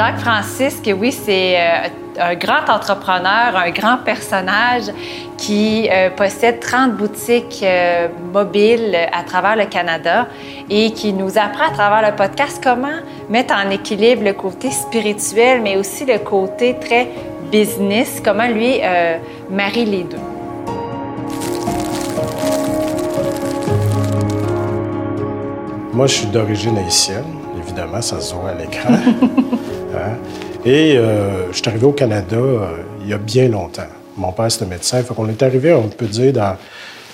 Jacques Francisque, oui, c'est euh, un grand entrepreneur, un grand personnage qui euh, possède 30 boutiques euh, mobiles à travers le Canada et qui nous apprend à travers le podcast comment mettre en équilibre le côté spirituel, mais aussi le côté très business, comment lui marie les deux. Moi, je suis d'origine haïtienne, évidemment, ça se voit à l'écran. Hein. Et euh, je suis arrivé au Canada euh, il y a bien longtemps. Mon père, c'était médecin. Fait qu'on est arrivé, on peut dire, dans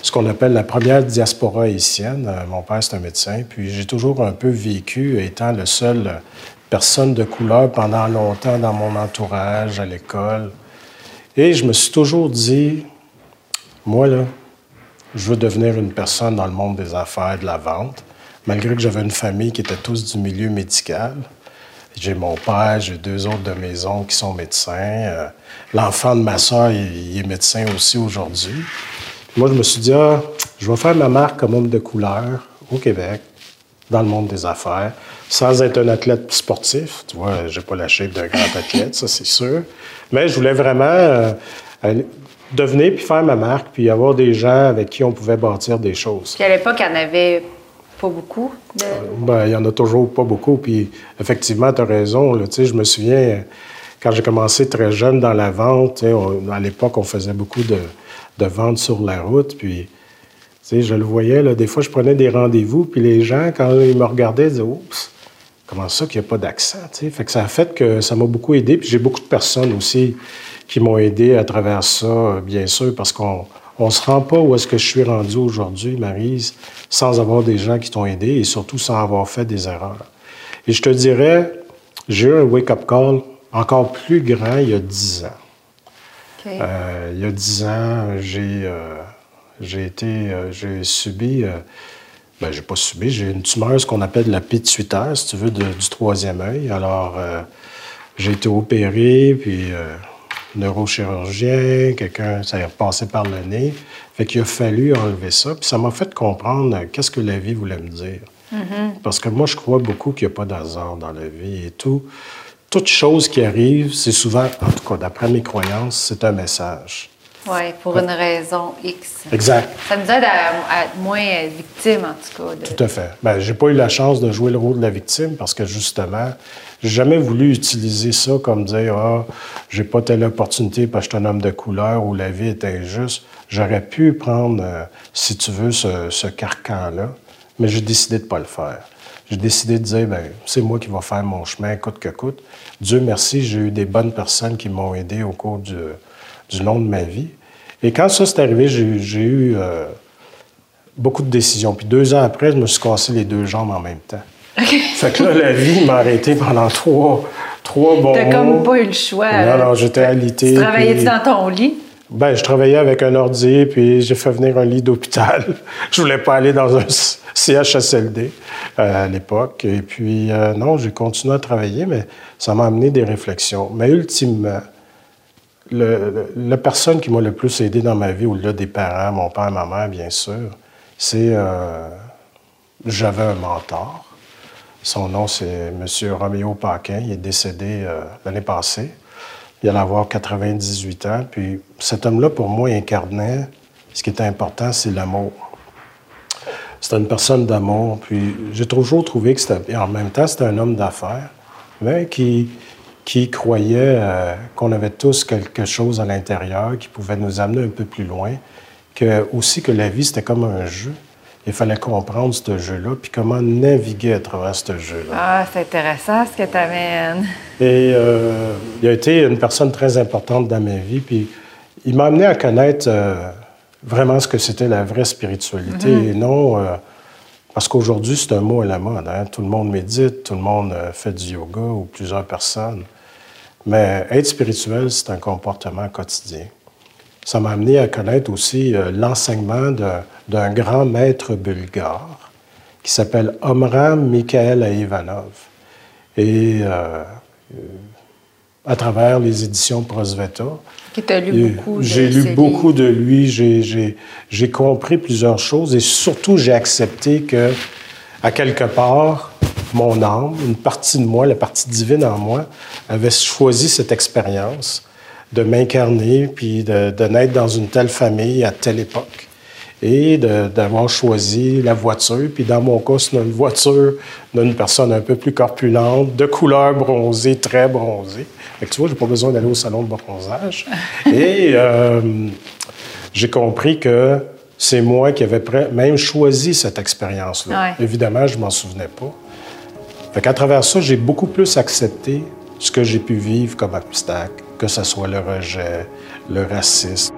ce qu'on appelle la première diaspora haïtienne. Euh, mon père, c'est un médecin. Puis j'ai toujours un peu vécu étant le seul personne de couleur pendant longtemps dans mon entourage, à l'école. Et je me suis toujours dit, moi, là, je veux devenir une personne dans le monde des affaires, de la vente malgré que j'avais une famille qui était tous du milieu médical. J'ai mon père, j'ai deux autres de oncles qui sont médecins. Euh, l'enfant de ma soeur, il, est médecin aussi aujourd'hui. Moi, je me suis dit, ah, je vais faire ma marque comme homme de couleur au Québec, dans le monde des affaires, sans être un athlète sportif. Tu vois, j'ai pas la shape d'un grand athlète, ça, c'est sûr. Mais je voulais vraiment euh, devenir puis faire ma marque, puis avoir des gens avec qui on pouvait bâtir des choses. À l'époque, il en avait pas beaucoup? Euh, ben, il y en a toujours pas beaucoup. Puis effectivement, tu as raison. Là, je me souviens, quand j'ai commencé très jeune dans la vente, à l'époque, on faisait beaucoup de, de ventes sur la route. Puis je le voyais, là, des fois, je prenais des rendez-vous, puis les gens, quand ils me regardaient, ils disaient Oups, comment ça qu'il n'y a pas d'accent? Fait que ça a fait que ça m'a beaucoup aidé. Puis j'ai beaucoup de personnes aussi qui m'ont aidé à travers ça, bien sûr, parce qu'on on se rend pas où est-ce que je suis rendu aujourd'hui, Marise, sans avoir des gens qui t'ont aidé et surtout sans avoir fait des erreurs. Et je te dirais, j'ai eu un wake-up call encore plus grand il y a dix ans. Euh, il y a dix ans, j'ai euh, été, euh, j'ai subi, ben j'ai pas subi, j'ai une tumeur, ce qu'on appelle la pituitaire, si tu veux, du troisième œil. Alors, j'ai été opéré, puis neurochirurgien, quelqu'un, ça est passé par le nez. Fait qu'il a fallu enlever ça. Puis ça m'a fait comprendre qu'est-ce que la vie voulait me dire. Mm-hmm. Parce que moi, je crois beaucoup qu'il n'y a pas d'hasard dans la vie et tout. Toute chose qui arrive, c'est souvent, en tout cas, d'après mes croyances, c'est un message. Oui, pour une raison X. Exact. Ça nous aide à, être moins victime, en tout cas. Tout à fait. Bien, j'ai pas eu la chance de jouer le rôle de la victime parce que, justement, j'ai jamais voulu utiliser ça comme dire Ah, j'ai pas telle opportunité parce que je suis un homme de couleur ou la vie est injuste. J'aurais pu prendre, euh, si tu veux, ce, carcan-là, mais j'ai décidé de pas le faire. J'ai décidé de dire, ben, c'est moi qui vais faire mon chemin, coûte que coûte. Dieu merci, j'ai eu des bonnes personnes qui m'ont aidé au cours du, du long de ma vie. Et quand ça s'est arrivé, j'ai eu euh, beaucoup de décisions. Puis deux ans après, je me suis cassé les deux jambes en même temps. Fait que là, la vie m'a arrêté pendant trois, trois bons T'as comme pas eu le choix. Non, non, j'étais alité. Tu travaillais-tu dans ton lit? Ben, je travaillais avec un ordi, puis j'ai fait venir un lit d'hôpital. je voulais pas aller dans un CHSLD euh, à l'époque. Et puis, euh, non, j'ai continué à travailler, mais ça m'a amené des réflexions. Mais ultimement, le, la personne qui m'a le plus aidé dans ma vie, au-delà des parents, mon père, ma mère, bien sûr, c'est. Euh, j'avais un mentor. Son nom, c'est M. Roméo Paquin. Il est décédé euh, l'année passée. Il allait avoir 98 ans. Puis cet homme-là, pour moi, incarnait ce qui était important, c'est l'amour. C'était une personne d'amour. Puis j'ai toujours trouvé que c'était. En même temps, c'était un homme d'affaires, mais qui qui croyait euh, qu'on avait tous quelque chose à l'intérieur qui pouvait nous amener un peu plus loin, que aussi que la vie c'était comme un jeu. Il fallait comprendre ce jeu-là, puis comment naviguer à travers ce jeu-là. Ah, c'est intéressant ce que tu amènes. Et euh, il a été une personne très importante dans ma vie, puis il m'a amené à connaître euh, vraiment ce que c'était la vraie spiritualité, mm-hmm. et non parce qu'aujourd'hui c'est un mot à la mode. Hein. Tout le monde médite, tout le monde fait du yoga ou plusieurs personnes. Mais être spirituel, c'est un comportement quotidien. Ça m'a amené à connaître aussi euh, l'enseignement d'un grand maître bulgare qui s'appelle Omram Mikhail Ivanov. Et euh, à travers les éditions Prosveta, J'ai lu beaucoup de lui, j'ai compris plusieurs choses et surtout j'ai accepté que, à quelque part, mon âme, une partie de moi, la partie divine en moi, avait choisi cette expérience de m'incarner puis de, de, naître dans une telle famille à telle époque et d'avoir choisi la voiture. Puis dans mon cas, c'est une voiture d'une personne un peu plus corpulente, de couleur bronzée, très bronzée. Fait que tu vois, j'ai pas besoin d'aller au salon de bronzage. et euh, j'ai compris que c'est moi qui avais même choisi cette expérience-là. Évidemment, je m'en souvenais pas. Qu'à travers ça, j'ai beaucoup plus accepté ce que j'ai pu vivre comme obstacle, que ce soit le rejet, le racisme.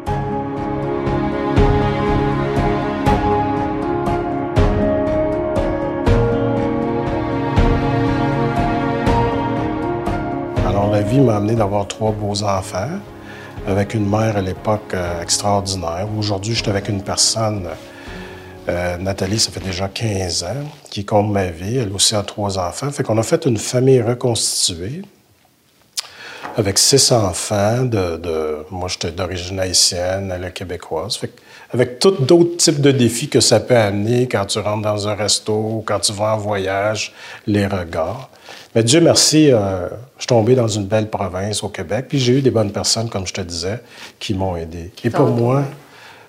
Alors, la vie m'a amené d'avoir trois beaux enfants avec une mère à l'époque euh, extraordinaire. Aujourd'hui, je suis avec une personne, euh, Nathalie, ça fait déjà 15 ans, qui compte ma vie. Elle aussi a trois enfants. Fait qu'on a fait une famille reconstituée avec six enfants. De, moi, j'étais d'origine haïtienne, elle est québécoise. Fait avec tout d'autres types de défis que ça peut amener quand tu rentres dans un resto, quand tu vas en voyage, les regards. Mais Dieu merci, euh, je suis tombé dans une belle province au Québec, puis j'ai eu des bonnes personnes, comme je te disais, qui m'ont aidé. Et pour moi,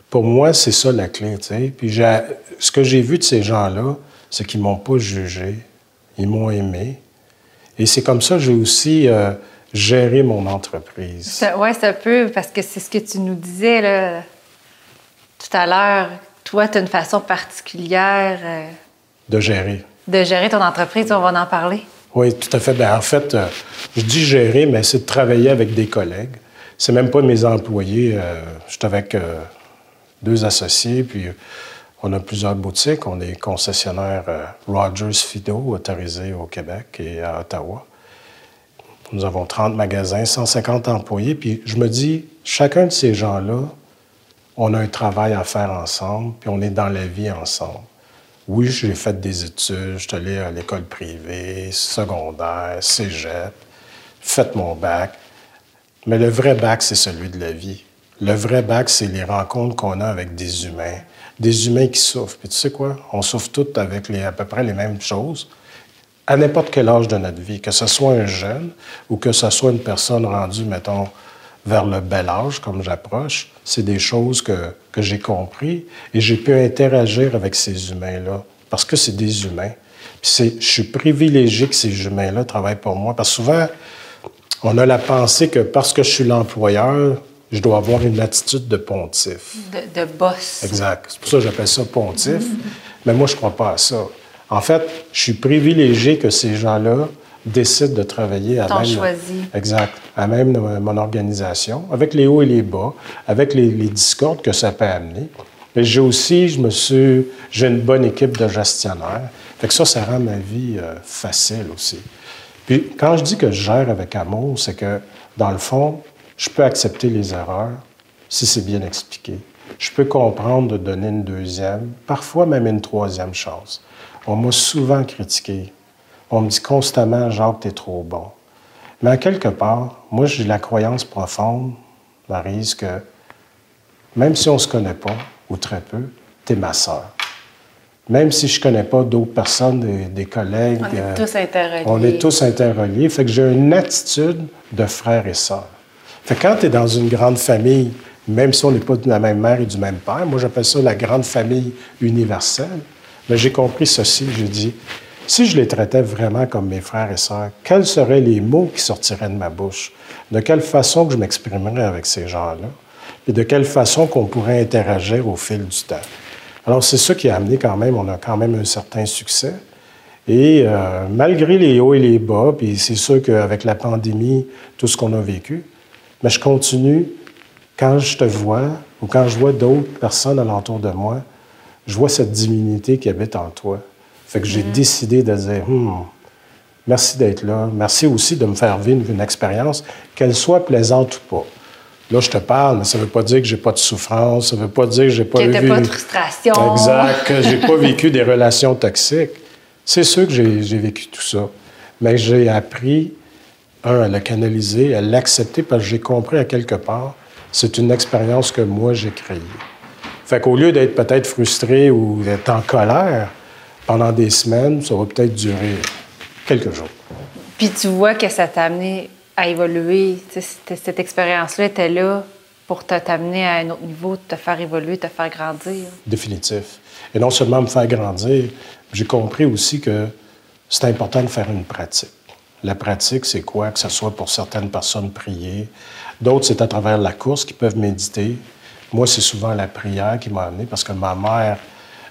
pour moi, c'est ça la clé, tu sais. Puis ce que j'ai vu de ces gens-là, c'est qu'ils m'ont pas jugé, ils m'ont aimé. Et c'est comme ça que j'ai aussi euh, géré mon entreprise. Oui, ça peut, parce que c'est ce que tu nous disais là, tout à l'heure. Toi, tu as une façon particulière... Euh, de gérer. De gérer ton entreprise, on va en parler. Oui, tout à fait. Bien, en fait, euh, je dis gérer, mais c'est de travailler avec des collègues. C'est même pas mes employés. Je suis avec deux associés, puis on a plusieurs boutiques. On est concessionnaire Rogers Fido, autorisé au Québec et à Ottawa. Nous avons 30 magasins, 150 employés. Puis je me dis, chacun de ces gens-là, on a un travail à faire ensemble, puis on est dans la vie ensemble. Oui, j'ai fait des études, je suis allé à l'école privée, secondaire, cégep, fait mon bac. Mais le vrai bac, c'est celui de la vie. Le vrai bac, c'est les rencontres qu'on a avec des humains, des humains qui souffrent. Puis tu sais quoi? On souffre tous avec les, à peu près les mêmes choses à n'importe quel âge de notre vie, que ce soit un jeune ou que ce soit une personne rendue, mettons, vers le bel âge, comme j'approche, c'est des choses que, que j'ai compris et j'ai pu interagir avec ces humains-là parce que c'est des humains. Puis je suis privilégié que ces humains-là travaillent pour moi parce que souvent, on a la pensée que parce que je suis l'employeur, je dois avoir une attitude de pontife. De, de boss. Exact. C'est pour ça que j'appelle ça pontife. Mais moi, je ne crois pas à ça. En fait, je suis privilégié que ces gens-là décide de travailler à même, choisi. exact, à même mon organisation, avec les hauts et les bas, avec les, discordes que ça peut amener. Mais j'ai aussi, je me suis, j'ai une bonne équipe de gestionnaires. Fait que ça, ça rend ma vie euh, facile aussi. Puis quand je dis que je gère avec amour, c'est que dans le fond, je peux accepter les erreurs si c'est bien expliqué. Je peux comprendre de donner une deuxième, parfois même une troisième chance. On m'a souvent critiqué on me dit constamment, Jacques, t'es trop bon. Mais à quelque part, moi, j'ai la croyance profonde, Marise, que même si on ne se connaît pas, ou très peu, t'es ma sœur. Même si je ne connais pas d'autres personnes, des, collègues. On est euh, tous interreliés. On est tous interreliés. Fait que j'ai une attitude de frère et sœur. Quand tu es dans une grande famille, même si on n'est pas de la même mère et du même père, moi j'appelle ça la grande famille universelle, mais j'ai compris ceci, j'ai dit, si je les traitais vraiment comme mes frères et sœurs, quels seraient les mots qui sortiraient de ma bouche? De quelle façon que je m'exprimerais avec ces gens-là? Et de quelle façon qu'on pourrait interagir au fil du temps? Alors, c'est ça qui a amené quand même, on a quand même un certain succès. Et euh, malgré les hauts et les bas, puis c'est sûr qu'avec la pandémie, tout ce qu'on a vécu, mais je continue, quand je te vois ou quand je vois d'autres personnes alentour de moi, je vois cette divinité qui habite en toi. Fait que j'ai mm. décidé de dire, hmm, merci d'être là. Merci aussi de me faire vivre une expérience, qu'elle soit plaisante ou pas. Là, je te parle, mais ça ne veut pas dire que j'ai pas de souffrance, ça ne veut pas dire que j'ai pas eu... pas de frustration. Exact, que j'ai pas vécu des relations toxiques. C'est sûr que j'ai vécu tout ça. Mais j'ai appris, un, à le canaliser, à l'accepter, parce que j'ai compris à quelque part, c'est une expérience que moi, j'ai créée. Fait qu'au lieu d'être peut-être frustré ou d'être en colère, pendant des semaines, ça va peut-être durer quelques jours. Puis tu vois que ça t'a amené à évoluer. Cette, cette expérience-là était là pour t'amener à un autre niveau, te faire évoluer, te faire grandir. Définitif. Et non seulement me faire grandir, j'ai compris aussi que c'est important de faire une pratique. La pratique, c'est quoi? Que ce soit pour certaines personnes prier, d'autres, c'est à travers la course qui peuvent méditer. Moi, c'est souvent la prière qui m'a amené parce que ma mère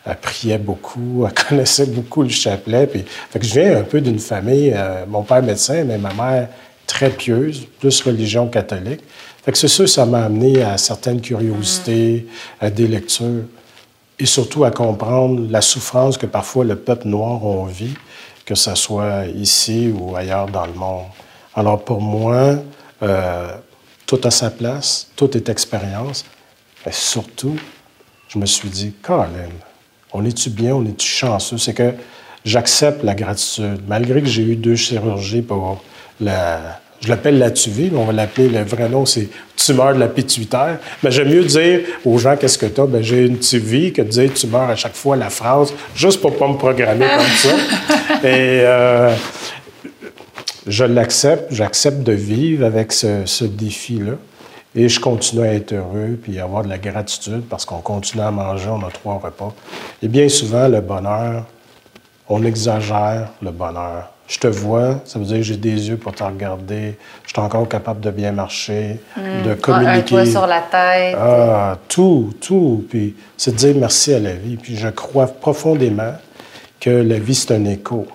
elle priait beaucoup, elle connaissait beaucoup le chapelet. Puis, fait que je viens un peu d'une famille, euh, mon père médecin, mais ma mère très pieuse, plus religion catholique. Fait que c'est sûr, ça m'a amené à certaines curiosités, à des lectures, et surtout à comprendre la souffrance que parfois le peuple noir en vit, que ce soit ici ou ailleurs dans le monde. Alors pour moi, euh, tout a sa place, tout est expérience, mais surtout, je me suis dit, Colin, on est-tu bien, on est-tu chanceux? C'est que j'accepte la gratitude. Malgré que j'ai eu deux chirurgies pour la, je l'appelle la mais on va l'appeler, le vrai nom, c'est tumeur de la pituitaire. Mais j'aime mieux dire aux gens qu'est-ce que tu as, ben, j'ai une tuvie, que de dire tumeur à chaque fois la phrase, juste pour pas me programmer comme ça. Et euh, je l'accepte, j'accepte de vivre avec ce, ce défi-là. Et je continue à être heureux puis avoir de la gratitude parce qu'on continue à manger, on a trois repas. Et bien souvent, le bonheur, on exagère le bonheur. Je te vois, ça veut dire que j'ai des yeux pour te regarder, je suis encore capable de bien marcher, Hmm. de communiquer. Un toit sur la tête. Ah, tout, tout. Puis c'est de dire merci à la vie. Puis je crois profondément que la vie, c'est un écho.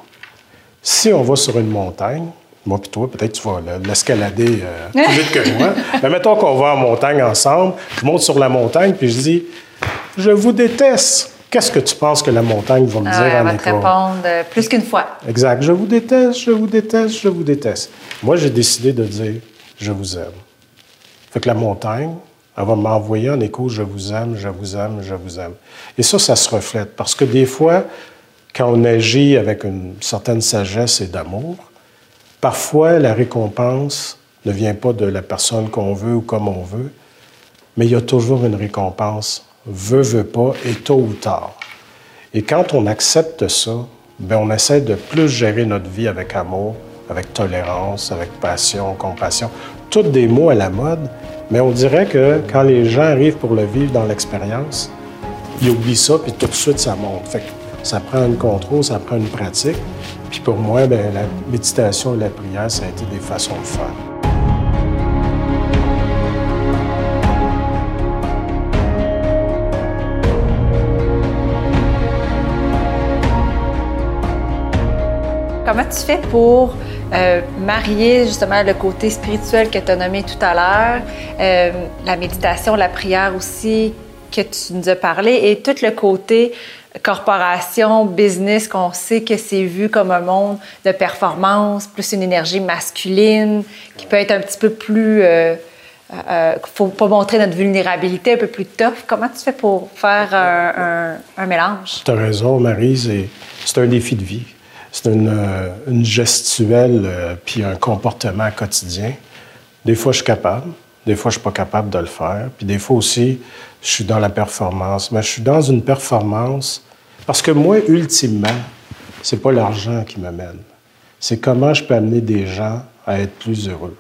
Si on va sur une montagne, moi puis toi, peut-être tu vas l'escalader euh, plus vite que moi, mais mettons qu'on va en montagne ensemble, je monte sur la montagne, puis je dis « Je vous déteste ». Qu'est-ce que tu penses que la montagne va me Ah dire elle en va te répondre euh, plus qu'une fois. Exact. Je vous déteste, je vous déteste, je vous déteste. Moi, j'ai décidé de dire je vous aime. Fait que la montagne, elle va m'envoyer en écho je vous aime, je vous aime, je vous aime. Et ça, ça se reflète. Parce que des fois, quand on agit avec une certaine sagesse et d'amour, parfois la récompense ne vient pas de la personne qu'on veut ou comme on veut, mais il y a toujours une récompense, veut, veut pas, et tôt ou tard. Et quand on accepte ça, ben on essaie de plus gérer notre vie avec amour, avec tolérance, avec passion, compassion. Toutes des mots à la mode, mais on dirait que quand les gens arrivent pour le vivre dans l'expérience, ils oublient ça, puis tout de suite, ça monte. Fait ça prend un contrôle, ça prend une pratique. Puis pour moi, ben, la méditation et la prière, ça a été des façons de faire. Comment tu fais pour euh, marier justement le côté spirituel que tu as nommé tout à l'heure, euh, la méditation, la prière aussi que tu nous as parlé, et tout le côté corporation, business, qu'on sait que c'est vu comme un monde de performance, plus une énergie masculine, qui peut être un petit peu plus... Euh, euh, faut pas montrer notre vulnérabilité un peu plus tough. Comment tu fais pour faire un, un- mélange? Tu as raison, Marie, c'est un défi de vie. C'est une, euh, gestuelle euh, puis un comportement quotidien. Des fois, je suis capable. Des fois, je suis pas capable de le faire. Puis des fois aussi, je suis dans la performance. Mais je suis dans une performance parce que moi, ultimement, c'est pas l'argent qui me mène. C'est comment je peux amener des gens à être plus heureux.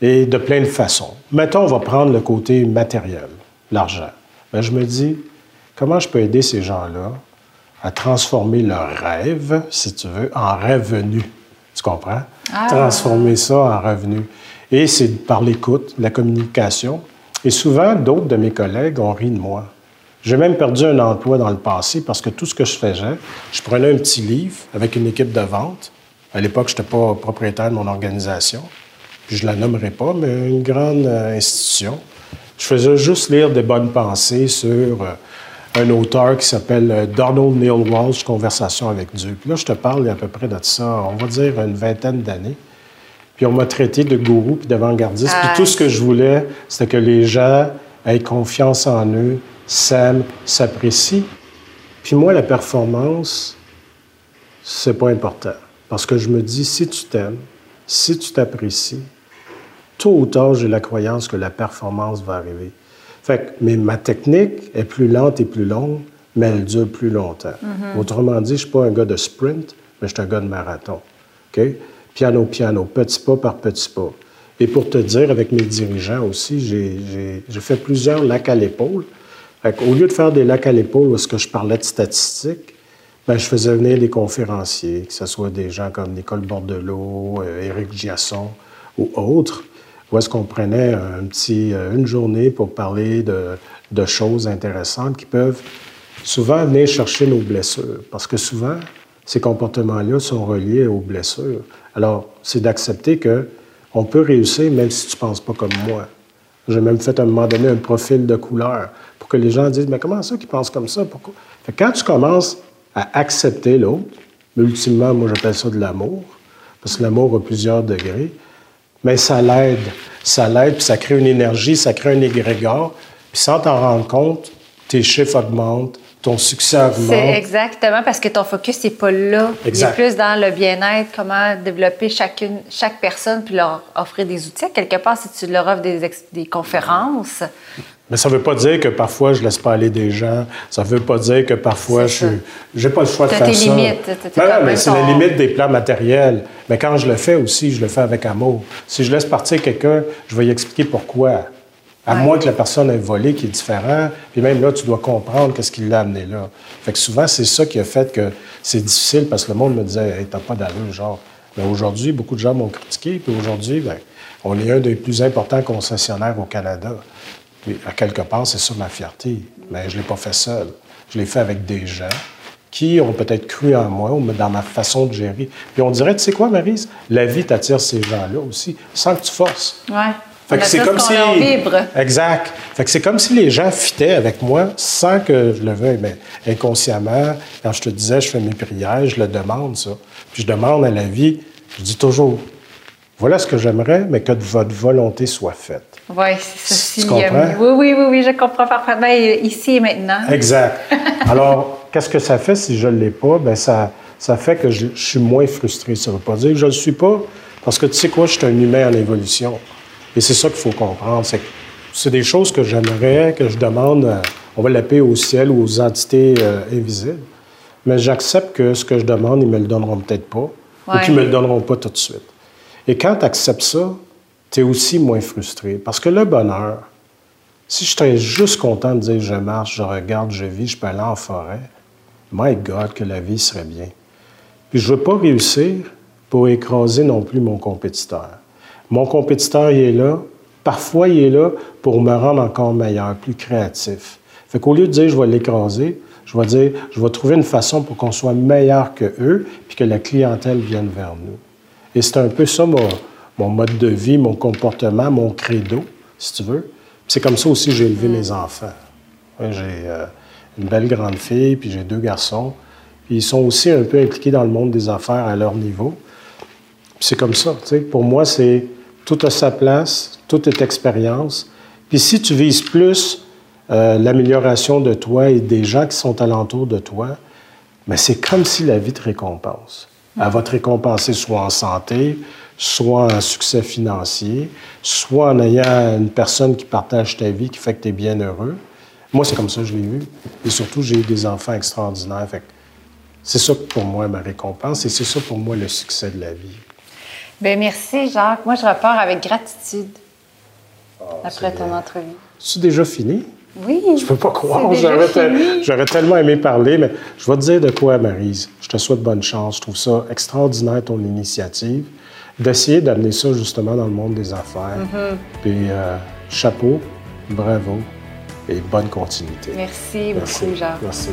Et de plein de façons. Mettons, on va prendre le côté matériel, l'argent. Ben, je me dis, comment je peux aider ces gens-là à transformer leur rêve, si tu veux, en revenu. Tu comprends? Transformer ça en revenu. Et c'est par l'écoute, la communication. Et souvent, d'autres de mes collègues ont ri de moi. J'ai même perdu un emploi dans le passé parce que tout ce que je faisais, je prenais un petit livre avec une équipe de vente. À l'époque, je n'étais pas propriétaire de mon organisation. Puis je la nommerai pas, mais une grande euh, institution. Je faisais juste lire des bonnes pensées sur euh, un auteur qui s'appelle euh, Donald Neil Walsh, Conversation avec Dieu. Puis là, je te parle il y a à peu près de ça, on va dire une vingtaine d'années. Puis on m'a traité de gourou puis d'avant-gardiste. Puis tout ce que je voulais, c'était que les gens aient confiance en eux, s'aiment, s'apprécient. Puis moi, la performance, c'est pas important. Parce que je me dis, si tu t'aimes, si tu t'apprécies, tôt ou tard, j'ai la croyance que la performance va arriver. Fait que, mais ma technique est plus lente et plus longue, mais elle dure plus longtemps. Autrement dit, je ne suis pas un gars de sprint, mais je suis un gars de marathon. Piano, piano, petit pas par petit pas. Et pour te dire, avec mes dirigeants aussi, j'ai fait plusieurs lacs à l'épaule. Au lieu de faire des lacs à l'épaule où que je parlais de statistiques, ben, je faisais venir des conférenciers, que ce soit des gens comme Nicole Bordelot, euh, Éric Giasson ou autres, où est-ce qu'on prenait euh, une journée pour parler de, choses intéressantes qui peuvent souvent venir chercher nos blessures. Parce que souvent, ces comportements-là sont reliés aux blessures. Alors, c'est d'accepter que on peut réussir même si tu ne penses pas comme moi. J'ai même fait à un moment donné un profil de couleur pour que les gens disent Mais comment ça qu'ils pensent comme ça? Pourquoi? quand tu commences à accepter l'autre, ultimement, moi j'appelle ça de l'amour, parce que l'amour a plusieurs degrés, mais ça l'aide. Ça l'aide, puis ça crée une énergie, ça crée un égrégore, puis sans t'en rendre compte, tes chiffres augmentent, ton succès augmente. C'est exactement parce que ton focus n'est pas là. Il est plus dans le bien-être, comment développer chacune, chaque personne, puis leur offrir des outils. Quelque part, si tu leur offres des, des conférences. Mais ça ne veut pas dire que parfois je laisse pas aller des gens. Ça ne veut pas dire que parfois je n'ai pas le choix de faire tes ça. Limites, non, mais c'est la limite des plans matériels. Mais quand je le fais aussi, je le fais avec amour. Si je laisse partir quelqu'un, je vais lui expliquer pourquoi. À moins que la personne ait volé, qui est différent. Puis même là, tu dois comprendre qu'est-ce qui l'a amené là. Fait que souvent, c'est ça qui a fait que c'est difficile parce que le monde me disait, hey, t'as pas d'allure, genre. Mais aujourd'hui, beaucoup de gens m'ont critiqué. Puis aujourd'hui, ben, on est un des plus importants concessionnaires au Canada. Puis à quelque part, c'est ça ma fierté. Mais je ne l'ai pas fait seul. Je l'ai fait avec des gens qui ont peut-être cru en moi ou dans ma façon de gérer. Puis on dirait, tu sais quoi, Marise? La vie t'attire ces gens-là aussi, sans que tu forces. Ouais. Fait que c'est comme si. Vibre. Exact. Fait que c'est comme si les gens fitaient avec moi sans que je le veuille, mais inconsciemment. Quand je te disais, je fais mes prières, je le demande, ça. Puis je demande à la vie, je dis toujours, voilà ce que j'aimerais, mais que votre volonté soit faite. Oui, c'est ça. Tu comprends? Oui, oui, oui, oui, je comprends parfaitement ici et maintenant. Exact. Alors, qu'est-ce que ça fait si je ne l'ai pas? Bien, ça, ça fait que je, je suis moins frustré. Ça ne veut pas dire que je ne le suis pas, parce que tu sais quoi, je suis un humain en évolution. Et c'est ça qu'il faut comprendre. C'est c'est des choses que j'aimerais, que je demande, euh, on va l'appeler au ciel ou aux entités euh, invisibles. Mais j'accepte que ce que je demande, ils me le donneront peut-être pas, ou qu'ils me le donneront pas tout de suite. Et quand tu acceptes ça, tu es aussi moins frustré. Parce que le bonheur, si je serais juste content de dire je marche, je regarde, je vis, je peux aller en forêt, my God, que la vie serait bien. Puis je veux pas réussir pour écraser non plus mon compétiteur. Mon compétiteur, il est là. Parfois, il est là pour me rendre encore meilleur, plus créatif. Fait qu'au lieu de dire je vais l'écraser, je vais dire je vais trouver une façon pour qu'on soit meilleur que eux, puis que la clientèle vienne vers nous. Et c'est un peu ça mon, mon, mode de vie, mon comportement, mon credo, si tu veux. C'est comme ça aussi que j'ai élevé mes enfants. J'ai euh, une belle grande fille, puis j'ai deux garçons. Puis ils sont aussi un peu impliqués dans le monde des affaires à leur niveau. C'est comme ça. Tu sais. Pour moi, c'est tout a sa place, tout est expérience. Puis si tu vises plus euh, l'amélioration de toi et des gens qui sont alentour de toi, mais c'est comme si la vie te récompense. Elle va te récompenser soit en santé, soit en succès financier, soit en ayant une personne qui partage ta vie, qui fait que tu es bien heureux. Moi, c'est comme ça que je l'ai vu. Et surtout, j'ai eu des enfants extraordinaires. c'est ça pour moi ma récompense et c'est ça pour moi le succès de la vie. Bien, merci, Jacques. Moi, je repars avec gratitude Ah, après ton bien. entrevue. C'est déjà fini? Oui. Je peux pas croire. J'aurais, tellement aimé parler, mais je vais te dire de quoi, Marise. Je te souhaite bonne chance. Je trouve ça extraordinaire, ton initiative, d'essayer d'amener ça justement dans le monde des affaires. Mm-hmm. Puis, euh, chapeau, bravo et bonne continuité. Merci Merci. beaucoup, Jacques. Merci.